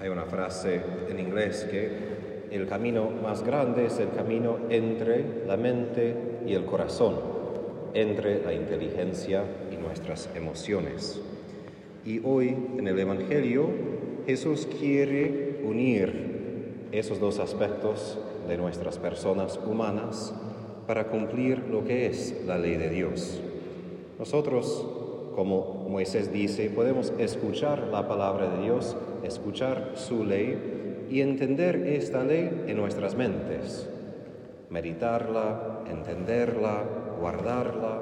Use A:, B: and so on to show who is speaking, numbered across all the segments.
A: Hay una frase en inglés que el camino más grande es el camino entre la mente y el corazón, entre la inteligencia y nuestras emociones. Y hoy en el Evangelio Jesús quiere unir esos dos aspectos de nuestras personas humanas para cumplir lo que es la ley de Dios. Nosotros, como Moisés dice, podemos escuchar la palabra de Dios, escuchar su ley y entender esta ley en nuestras mentes, meditarla, entenderla, guardarla,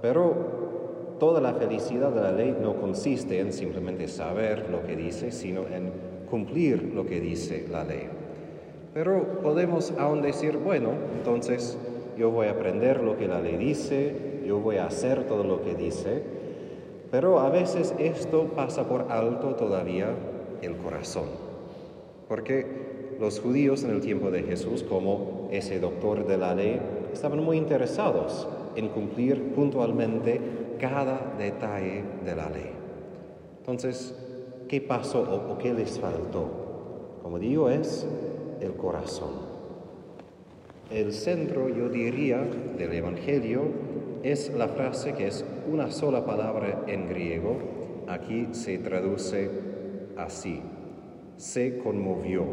A: pero toda la felicidad de la ley no consiste en simplemente saber lo que dice, sino en cumplir lo que dice la ley. Pero podemos aún decir, bueno, entonces yo voy a aprender lo que la ley dice, yo voy a hacer todo lo que dice, pero a veces esto pasa por alto todavía el corazón. Porque los judíos en el tiempo de Jesús, como ese doctor de la ley, estaban muy interesados en cumplir puntualmente cada detalle de la ley. Entonces, ¿qué pasó o, qué les faltó? Como digo, es el corazón. El centro, yo diría, del Evangelio es la frase que es una sola palabra en griego. Aquí se traduce así. Se conmovió.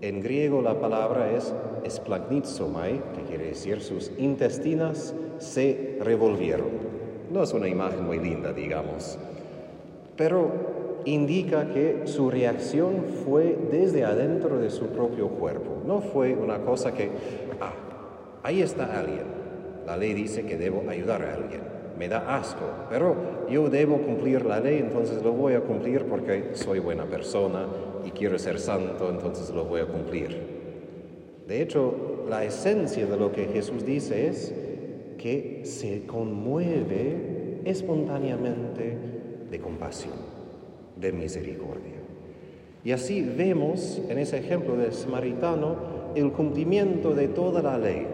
A: En griego la palabra es esplagnitsomai, que quiere decir sus intestinas se revolvieron. No es una imagen muy linda, digamos, pero indica que su reacción fue desde adentro de su propio cuerpo. No fue una cosa que, ah, ahí está alguien. La ley dice que debo ayudar a alguien. Me da asco, pero yo debo cumplir la ley, entonces lo voy a cumplir porque soy buena persona y quiero ser santo, entonces lo voy a cumplir. De hecho, la esencia de lo que Jesús dice es que se conmueve espontáneamente de compasión de misericordia. Y así vemos en ese ejemplo del samaritano el cumplimiento de toda la ley,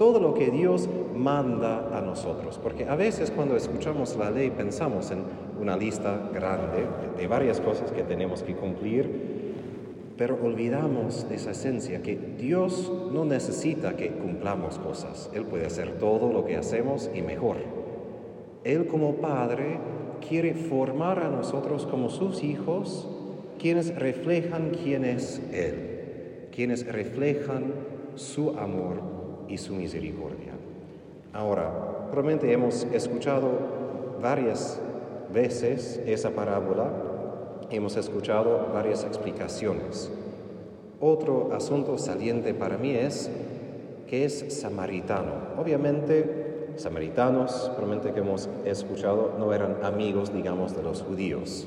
A: todo lo que Dios manda a nosotros. Porque a veces cuando escuchamos la ley pensamos en una lista grande de varias cosas que tenemos que cumplir, pero olvidamos esa esencia que Dios no necesita que cumplamos cosas. Él puede hacer todo lo que hacemos y mejor. Él como Padre quiere formar a nosotros como sus hijos, quienes reflejan quién es Él, quienes reflejan su amor y su misericordia. Ahora, probablemente hemos escuchado varias veces esa parábola, hemos escuchado varias explicaciones. Otro asunto saliente para mí es que es samaritano. Obviamente samaritanos, probablemente que hemos escuchado, no eran amigos, digamos, de los judíos.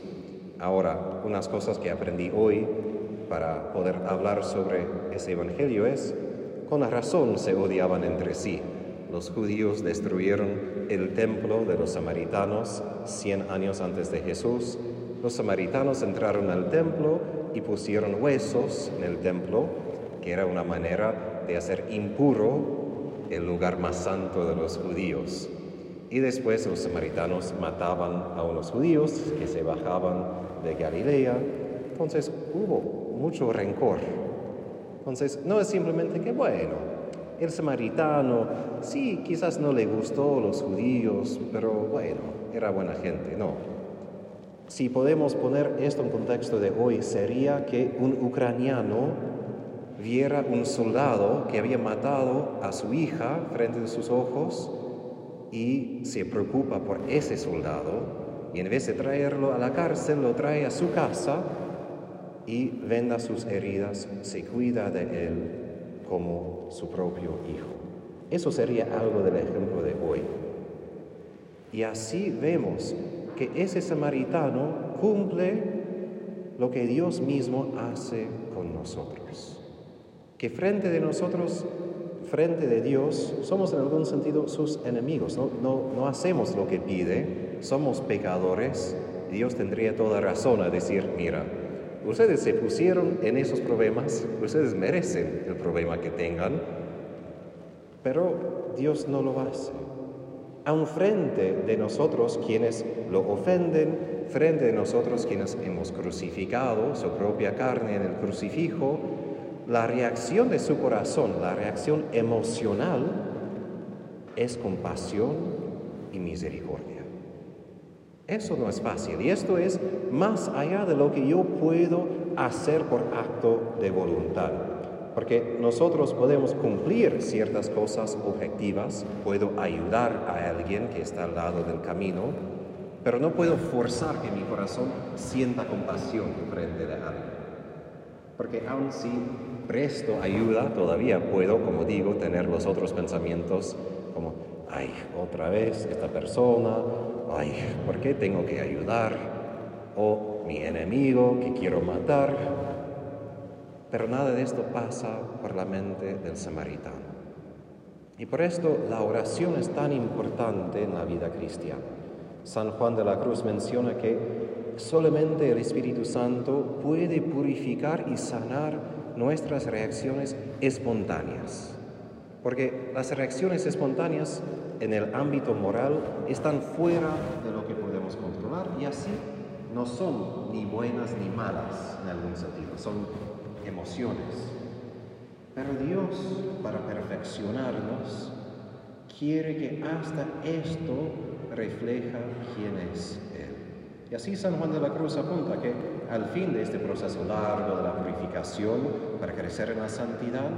A: Ahora, unas cosas que aprendí hoy para poder hablar sobre ese evangelio es, con razón se odiaban entre sí. Los judíos destruyeron el templo de los samaritanos 100 años antes de Jesús. Los samaritanos entraron al templo y pusieron huesos en el templo, que era una manera de hacer impuro el lugar más santo de los judíos. Y después los samaritanos mataban a unos judíos que se bajaban de Galilea. Entonces hubo mucho rencor. Entonces no es simplemente que, bueno, el samaritano, sí, quizás no le gustó los judíos, pero bueno, era buena gente. No. Si podemos poner esto en contexto de hoy, sería que un ucraniano viera un soldado que había matado a su hija frente de sus ojos y se preocupa por ese soldado y en vez de traerlo a la cárcel lo trae a su casa y venda sus heridas, se cuida de él como su propio hijo. Eso sería algo del ejemplo de hoy. Y así vemos que ese samaritano cumple lo que Dios mismo hace con nosotros que frente de nosotros, frente de Dios, somos en algún sentido sus enemigos, no, no, hacemos lo que pide, somos pecadores, Dios tendría toda razón a decir, mira, ustedes se pusieron en esos problemas, ustedes merecen el problema que tengan, pero Dios no lo hace. Aun frente de nosotros quienes lo ofenden, frente de nosotros quienes hemos crucificado su propia carne en el crucifijo, la reacción de su corazón, la reacción emocional, es compasión y misericordia. Eso no es fácil y esto es más allá de lo que yo puedo hacer por acto de voluntad. Porque nosotros podemos cumplir ciertas cosas objetivas, puedo ayudar a alguien que está al lado del camino, pero no puedo forzar que mi corazón sienta compasión frente de alguien. Porque aun si presto ayuda, todavía puedo, como digo, tener los otros pensamientos como, ay, otra vez esta persona, ay, ¿por qué tengo que ayudar? O mi enemigo que quiero matar. Pero nada de esto pasa por la mente del samaritano. Y por esto la oración es tan importante en la vida cristiana. San Juan de la Cruz menciona que solamente el Espíritu Santo puede purificar y sanar nuestras reacciones espontáneas. Porque las reacciones espontáneas en el ámbito moral están fuera de lo que podemos controlar y así no son ni buenas ni malas en algún sentido, son emociones. Pero Dios, para perfeccionarnos, quiere que hasta esto refleja quién es Él. Y así San Juan de la Cruz apunta que al fin de este proceso largo de la purificación para crecer en la santidad,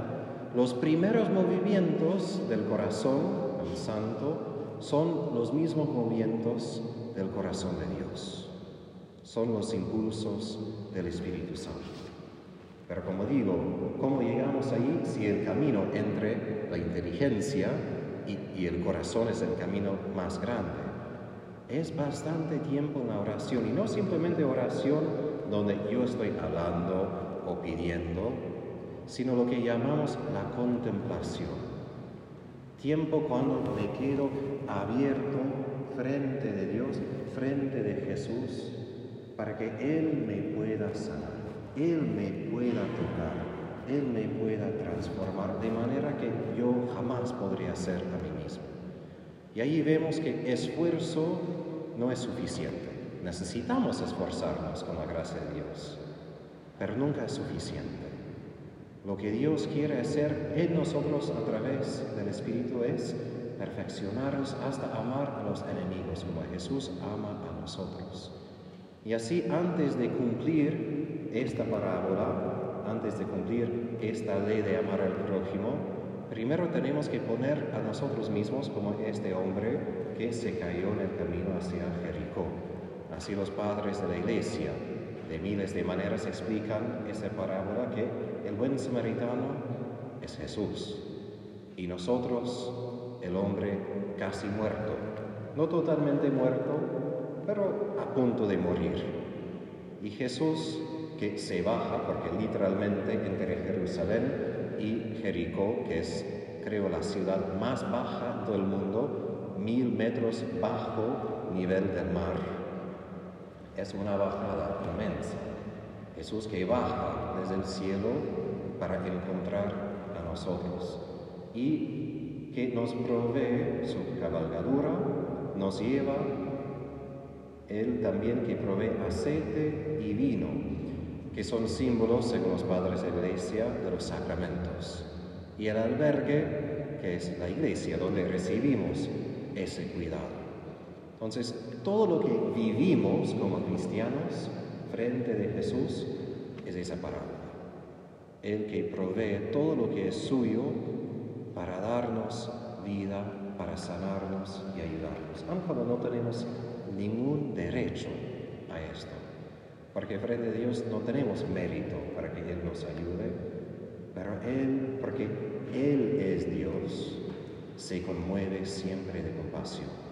A: los primeros movimientos del corazón del santo son los mismos movimientos del corazón de Dios. Son los impulsos del Espíritu Santo. Pero como digo, ¿cómo llegamos ahí si el camino entre la inteligencia y, y, el corazón es el camino más grande? Es bastante tiempo en la oración y no simplemente oración donde yo estoy hablando o pidiendo, sino lo que llamamos la contemplación. Tiempo cuando me quedo abierto frente de Dios, frente de Jesús, para que Él me pueda sanar, Él me pueda tocar, Él me pueda transformar, de manera que yo jamás podría ser a mí mismo. Y ahí vemos que esfuerzo no es suficiente. Necesitamos esforzarnos con la gracia de Dios, pero nunca es suficiente. Lo que Dios quiere hacer en nosotros a través del Espíritu es perfeccionarnos hasta amar a los enemigos como Jesús ama a nosotros. Y así antes de cumplir esta parábola, antes de cumplir esta ley de amar al prójimo, primero tenemos que poner a nosotros mismos como este hombre que se cayó en el camino hacia Jericó. Así los padres de la iglesia de miles de maneras explican esta parábola que el buen samaritano es Jesús y nosotros el hombre casi muerto, no totalmente muerto, pero a punto de morir. Y Jesús que se baja, porque literalmente entre Jerusalén y Jericó, que es creo la ciudad más baja del mundo, mil metros bajo nivel del mar, es una bajada inmensa. Jesús que baja desde el cielo para encontrar a nosotros y que nos provee su cabalgadura, nos lleva, Él también que provee aceite y vino, que son símbolos, según los padres de la iglesia, de los sacramentos. Y el albergue, que es la iglesia, donde recibimos ese cuidado. Entonces, todo lo que vivimos como cristianos frente de Jesús es esa parábola. El que provee todo lo que es suyo para darnos vida, para sanarnos y ayudarnos. Aunque no tenemos ningún derecho a esto. Porque frente a Dios no tenemos mérito para que Él nos ayude. Pero Él, porque Él es Dios, se conmueve siempre de compasión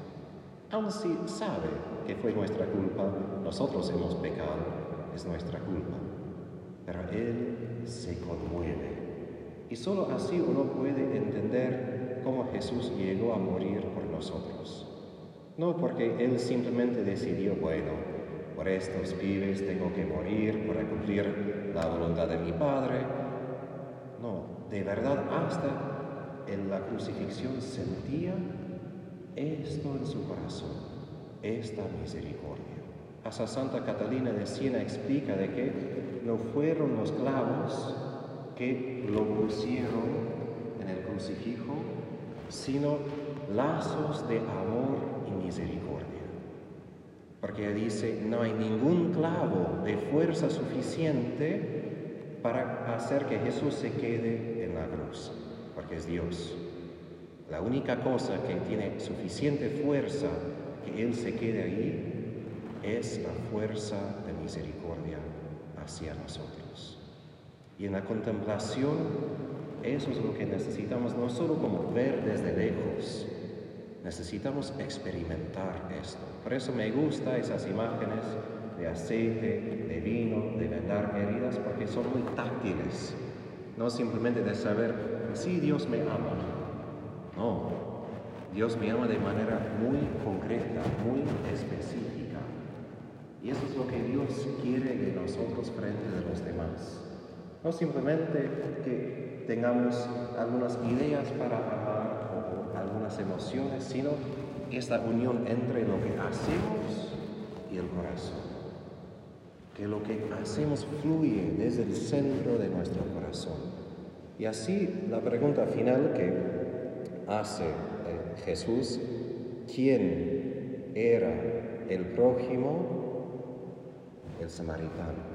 A: aun si sabe que fue nuestra culpa, nosotros hemos pecado, es nuestra culpa. Pero Él se conmueve. Y solo así uno puede entender cómo Jesús llegó a morir por nosotros. No porque Él simplemente decidió, bueno, por estos pibes tengo que morir para cumplir la voluntad de mi Padre. No, de verdad hasta en la crucifixión sentía esto en su corazón, esta misericordia. Hasta Santa Catalina de Siena explica de que no fueron los clavos que lo pusieron en el crucifijo, sino lazos de amor y misericordia. Porque dice, no hay ningún clavo de fuerza suficiente para hacer que Jesús se quede en la cruz, porque es Dios. La única cosa que tiene suficiente fuerza que Él se quede ahí es la fuerza de misericordia hacia nosotros. Y en la contemplación, eso es lo que necesitamos, no solo como ver desde lejos, necesitamos experimentar esto. Por eso me gustan esas imágenes de aceite, de vino, de vendar heridas, porque son muy táctiles. No simplemente de saber, sí, Dios me ama. No, Dios me ama de manera muy concreta, muy específica. Y eso es lo que Dios quiere de nosotros frente de los demás. No simplemente que tengamos algunas ideas para amar o algunas emociones, sino esta unión entre lo que hacemos y el corazón. Que lo que hacemos fluye desde el centro de nuestro corazón. Y así la pregunta final que hace eh, Jesús, ¿quién era el prójimo? el samaritano.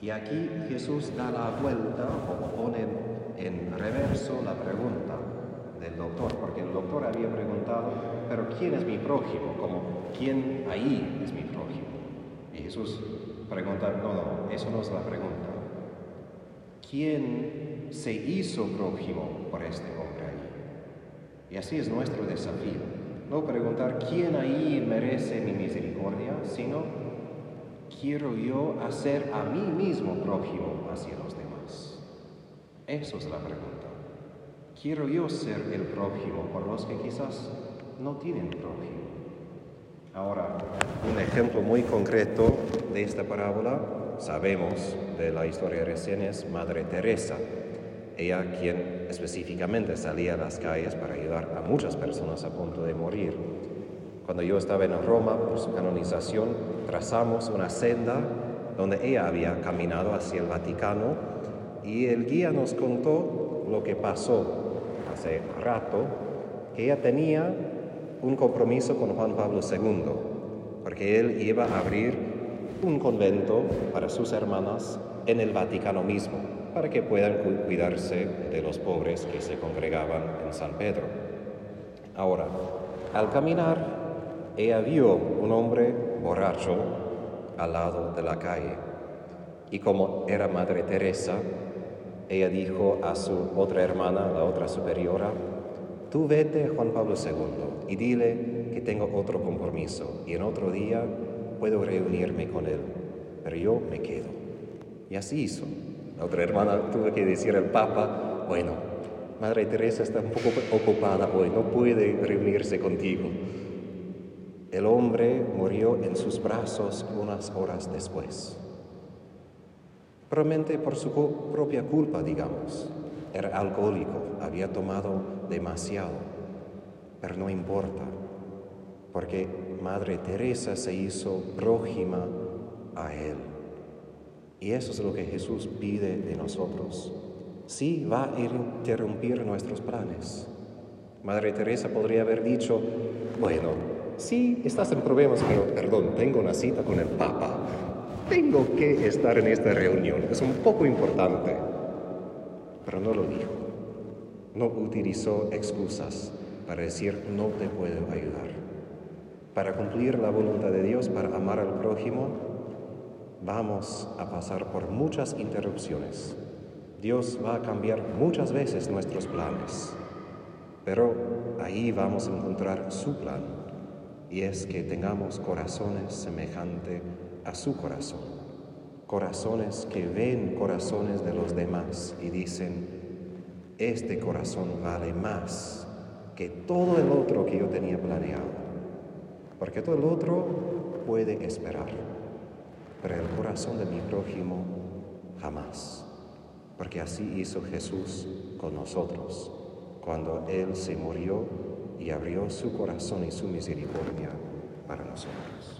A: Y aquí Jesús da la vuelta o pone en reverso la pregunta del doctor, porque el doctor había preguntado, pero ¿quién es mi prójimo? Como, ¿quién ahí es mi prójimo? Y Jesús pregunta, no, no, eso no es la pregunta. ¿Quién se hizo prójimo por este hombre ahí? Y así es nuestro desafío. No preguntar quién ahí merece mi misericordia, sino quiero yo hacer a mí mismo prójimo hacia los demás? Eso es la pregunta. ¿Quiero yo ser el prójimo por los que quizás no tienen prójimo? Ahora, un ejemplo muy concreto de esta parábola, sabemos de la historia recién, es Madre Teresa. Ella quien específicamente salía a las calles para ayudar a muchas personas a punto de morir. Cuando yo estaba en Roma por su canonización, trazamos una senda donde ella había caminado hacia el Vaticano y el guía nos contó lo que pasó hace rato, que ella tenía un compromiso con Juan Pablo II, porque él iba a abrir un convento para sus hermanas en el Vaticano mismo, para que puedan cuidarse de los pobres que se congregaban en San Pedro. Ahora, al caminar, ella vio un hombre borracho al lado de la calle. Y como era Madre Teresa, ella dijo a su otra hermana, la otra superiora, tú vete Juan Pablo II y dile que tengo otro compromiso y en otro día puedo reunirme con él, pero yo me quedo. Y así hizo. La otra hermana tuvo que decir al Papa, bueno, Madre Teresa está un poco ocupada hoy, no puede reunirse contigo. El hombre murió en sus brazos unas horas después. Probablemente por su propia culpa, digamos. Era alcohólico, había tomado demasiado, pero no importa, porque Madre Teresa se hizo prójima a él. Y eso es lo que Jesús pide de nosotros. Sí va a interrumpir nuestros planes. Madre Teresa podría haber dicho, bueno, sí, estás en problemas, pero perdón, tengo una cita con el Papa. Tengo que estar en esta reunión, es un poco importante. Pero no lo dijo. No utilizó excusas para decir no te puedo ayudar. Para cumplir la voluntad de Dios, para amar al prójimo, vamos a pasar por muchas interrupciones. Dios va a cambiar muchas veces nuestros planes, pero ahí vamos a encontrar su plan y es que tengamos corazones semejantes a su corazón, corazones que ven corazones de los demás y dicen, este corazón vale más que todo el otro que yo tenía planeado, porque todo el otro puede esperar, pero el corazón de mi prójimo jamás, porque así hizo Jesús con nosotros cuando Él se murió y abrió su corazón y su misericordia para nosotros.